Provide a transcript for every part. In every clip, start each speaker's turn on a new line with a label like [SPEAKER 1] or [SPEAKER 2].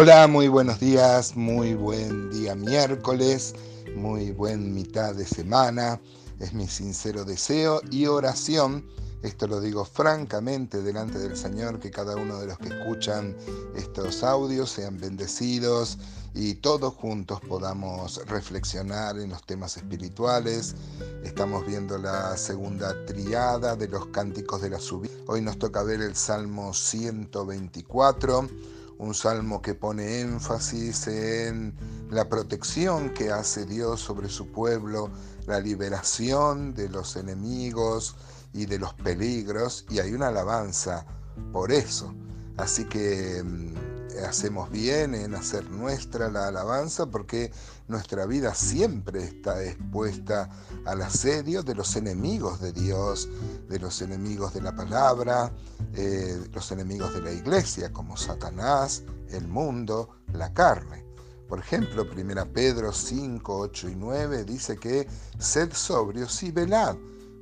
[SPEAKER 1] Hola, muy buenos días, muy buen día miércoles, muy buen mitad de semana. Es mi sincero deseo y oración, esto lo digo francamente delante del Señor, que cada uno de los que escuchan estos audios sean bendecidos y todos juntos podamos reflexionar en los temas espirituales. Estamos viendo la segunda triada de los cánticos de la subida. Hoy nos toca ver el Salmo 124 un salmo que pone énfasis en la protección que hace Dios sobre su pueblo, la liberación de los enemigos y de los peligros, y hay una alabanza por eso. Así que mm, hacemos bien en hacer nuestra la alabanza porque nuestra vida siempre está expuesta al asedio de los enemigos de Dios, de los enemigos de la palabra, eh, los enemigos de la iglesia como Satanás, el mundo, la carne. Por ejemplo, 1 Pedro 5, 8 y 9 dice que sed sobrios y velad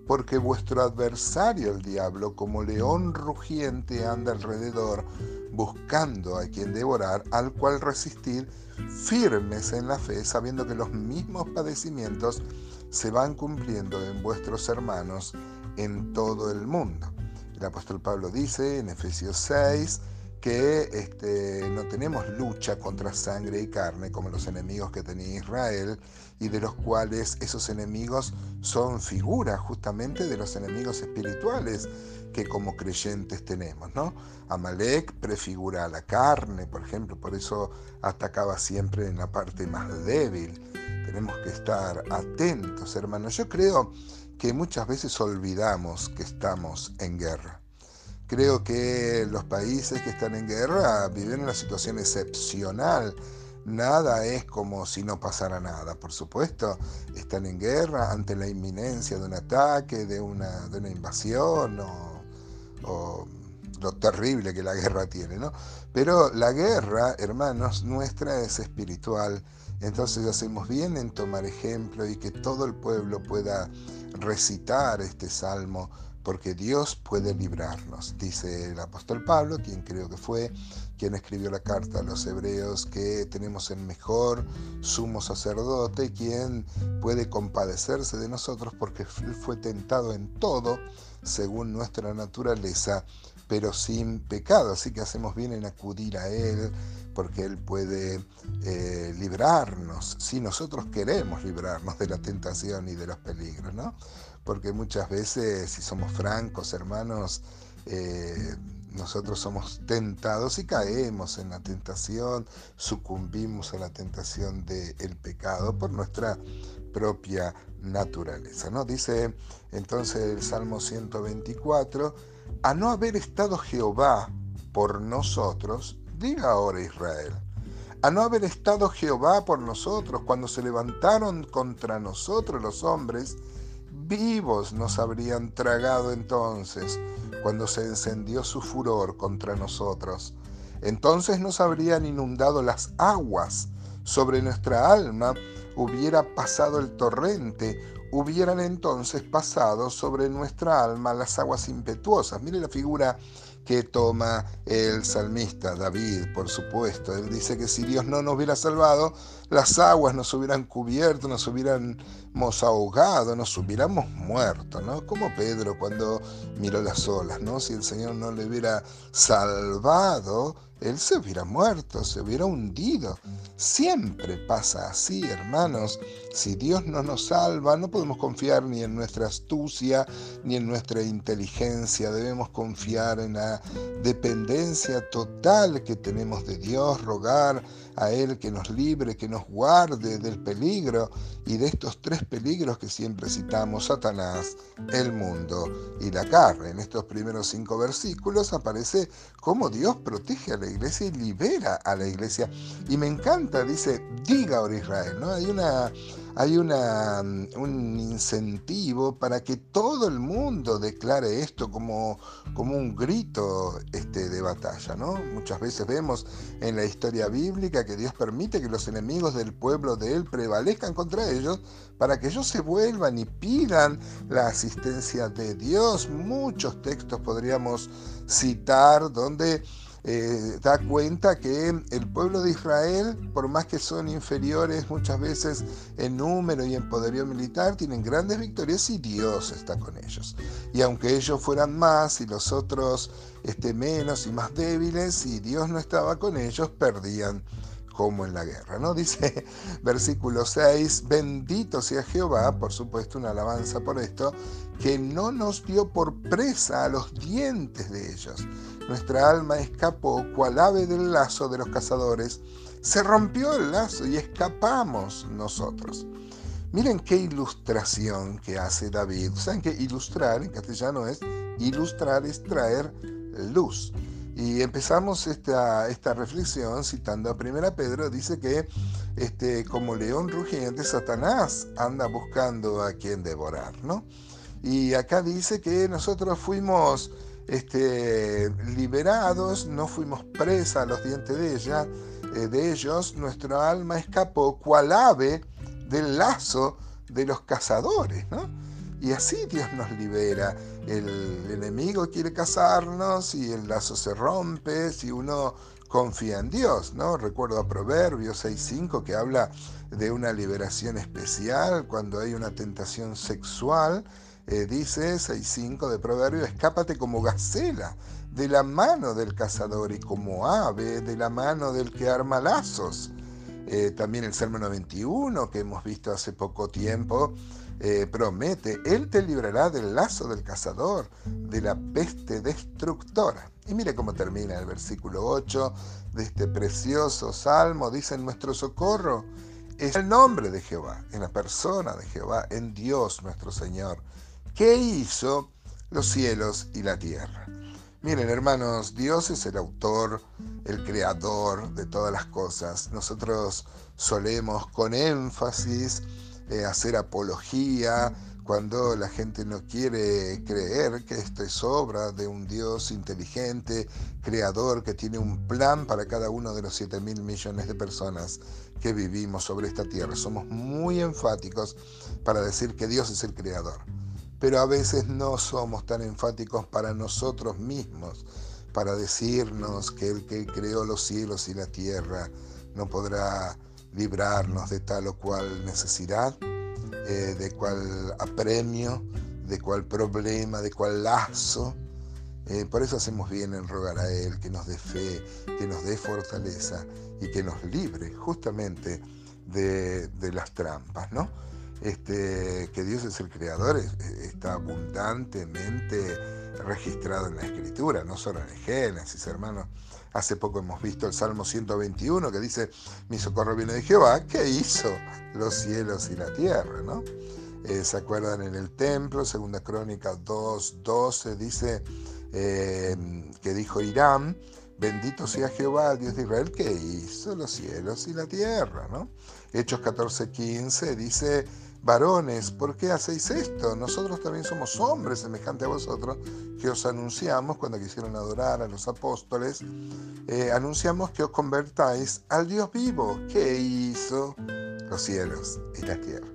[SPEAKER 1] porque vuestro adversario el diablo, como león rugiente, anda alrededor, buscando a quien devorar, al cual resistir, firmes en la fe, sabiendo que los mismos padecimientos se van cumpliendo en vuestros hermanos en todo el mundo. El apóstol Pablo dice en Efesios 6, que este, no tenemos lucha contra sangre y carne como los enemigos que tenía Israel y de los cuales esos enemigos son figuras justamente de los enemigos espirituales que como creyentes tenemos, ¿no? Amalek prefigura a la carne, por ejemplo, por eso atacaba siempre en la parte más débil. Tenemos que estar atentos, hermanos. Yo creo que muchas veces olvidamos que estamos en guerra. Creo que los países que están en guerra viven una situación excepcional. Nada es como si no pasara nada, por supuesto. Están en guerra ante la inminencia de un ataque, de una, invasión o, lo terrible que la guerra tiene. Pero la guerra, hermanos, nuestra es espiritual. Entonces hacemos bien en tomar ejemplo y que todo el pueblo pueda recitar este salmo porque Dios puede librarnos. Dice el apóstol Pablo, quien creo que fue quien escribió la carta a los hebreos, que tenemos el mejor sumo sacerdote, quien puede compadecerse de nosotros porque fue tentado en todo según nuestra naturaleza, pero sin pecado. Así que hacemos bien en acudir a Él porque Él puede eh, librarnos, si nosotros queremos librarnos de la tentación y de los peligros, ¿no? porque muchas veces, si somos francos, hermanos, eh, nosotros somos tentados y caemos en la tentación, sucumbimos a la tentación del pecado por nuestra propia naturaleza. ¿no? Dice entonces el Salmo 124, a no haber estado Jehová por nosotros, diga ahora Israel, a no haber estado Jehová por nosotros cuando se levantaron contra nosotros los hombres, vivos nos habrían tragado entonces cuando se encendió su furor contra nosotros. Entonces nos habrían inundado las aguas sobre nuestra alma, hubiera pasado el torrente, hubieran entonces pasado sobre nuestra alma las aguas impetuosas. Mire la figura que toma el salmista David, por supuesto. Él dice que si Dios no nos hubiera salvado, las aguas nos hubieran cubierto, nos hubiéramos ahogado, nos hubiéramos muerto, ¿no? Como Pedro cuando miró las olas, ¿no? Si el Señor no le hubiera salvado, él se hubiera muerto, se hubiera hundido. Siempre pasa así, hermanos. Si Dios no nos salva, no podemos confiar ni en nuestra astucia ni en nuestra inteligencia. Debemos confiar en la dependencia total que tenemos de Dios, rogar a Él que nos libre, que nos guarde del peligro y de estos tres peligros que siempre citamos, Satanás, el mundo y la carne. En estos primeros cinco versículos aparece cómo Dios protege a la iglesia y libera a la iglesia. Y me encanta, dice, diga ahora Israel, ¿no? Hay una hay una, mm, un incentivo para que todo el mundo declare esto como, como un grito este, de batalla. ¿no? Muchas veces vemos en la historia bíblica que Dios permite que los enemigos del pueblo de Él prevalezcan contra ellos para que ellos se vuelvan y pidan la asistencia de Dios. Muchos textos podríamos citar donde eh, da cuenta que el pueblo de Israel, por más que son inferiores muchas veces en número y en poderío militar, tienen grandes victorias y Dios está con ellos. Y aunque ellos fueran más y los otros este, menos y más débiles, y Dios no estaba con ellos, perdían como en la guerra, ¿no? Dice versículo 6, bendito sea Jehová, por supuesto una alabanza por esto, que no nos dio por presa a los dientes de ellos. Nuestra alma escapó cual ave del lazo de los cazadores. Se rompió el lazo y escapamos nosotros. Miren qué ilustración que hace David. Saben que ilustrar en castellano es ilustrar, es traer luz. Y empezamos esta, esta reflexión citando a Primera Pedro, dice que este, como león rugiente, Satanás anda buscando a quien devorar, ¿no? Y acá dice que nosotros fuimos este, liberados, no fuimos presa a los dientes de, ella, eh, de ellos, nuestra alma escapó cual ave del lazo de los cazadores, ¿no? Y así Dios nos libera. El enemigo quiere cazarnos y el lazo se rompe si uno confía en Dios, ¿no? Recuerdo a Proverbios 6.5 que habla de una liberación especial cuando hay una tentación sexual. Eh, dice 6.5 de Proverbios, escápate como gacela de la mano del cazador y como ave de la mano del que arma lazos. Eh, también el Salmo 91 que hemos visto hace poco tiempo eh, promete, Él te librará del lazo del cazador, de la peste destructora. Y mire cómo termina el versículo 8 de este precioso salmo. Dice, nuestro socorro es el nombre de Jehová, en la persona de Jehová, en Dios nuestro Señor, que hizo los cielos y la tierra. Miren hermanos, Dios es el autor, el creador de todas las cosas. Nosotros solemos con énfasis eh, hacer apología, cuando la gente no quiere creer que esto es obra de un Dios inteligente, creador, que tiene un plan para cada uno de los 7 mil millones de personas que vivimos sobre esta tierra. Somos muy enfáticos para decir que Dios es el creador, pero a veces no somos tan enfáticos para nosotros mismos, para decirnos que el que creó los cielos y la tierra no podrá librarnos de tal o cual necesidad, eh, de cual apremio, de cual problema, de cual lazo. Eh, por eso hacemos bien en rogar a Él que nos dé fe, que nos dé fortaleza y que nos libre justamente de, las trampas, ¿no? Este, que Dios es el creador está abundantemente registrado en la Escritura, no solo en el Génesis, hermano. Hace poco hemos visto el Salmo 121 que dice, mi socorro viene de Jehová, que hizo los cielos y la tierra, ¿no? Eh, ¿Se acuerdan en el templo? Segunda Crónica 2.12 dice eh, que dijo Irán, bendito sea Jehová, Dios de Israel, que hizo los cielos y la tierra, ¿no? Hechos 14.15 dice, varones, ¿por qué hacéis esto? Nosotros también somos hombres semejantes a vosotros, que os anunciamos cuando quisieron adorar a los apóstoles, eh, anunciamos que os convertáis al Dios vivo, que hizo los cielos y la tierra.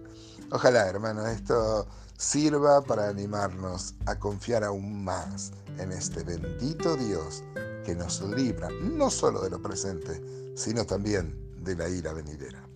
[SPEAKER 1] Ojalá, hermano, esto sirva para animarnos a confiar aún más en este bendito Dios que nos libra no solo de lo presente, sino también de la ira venidera.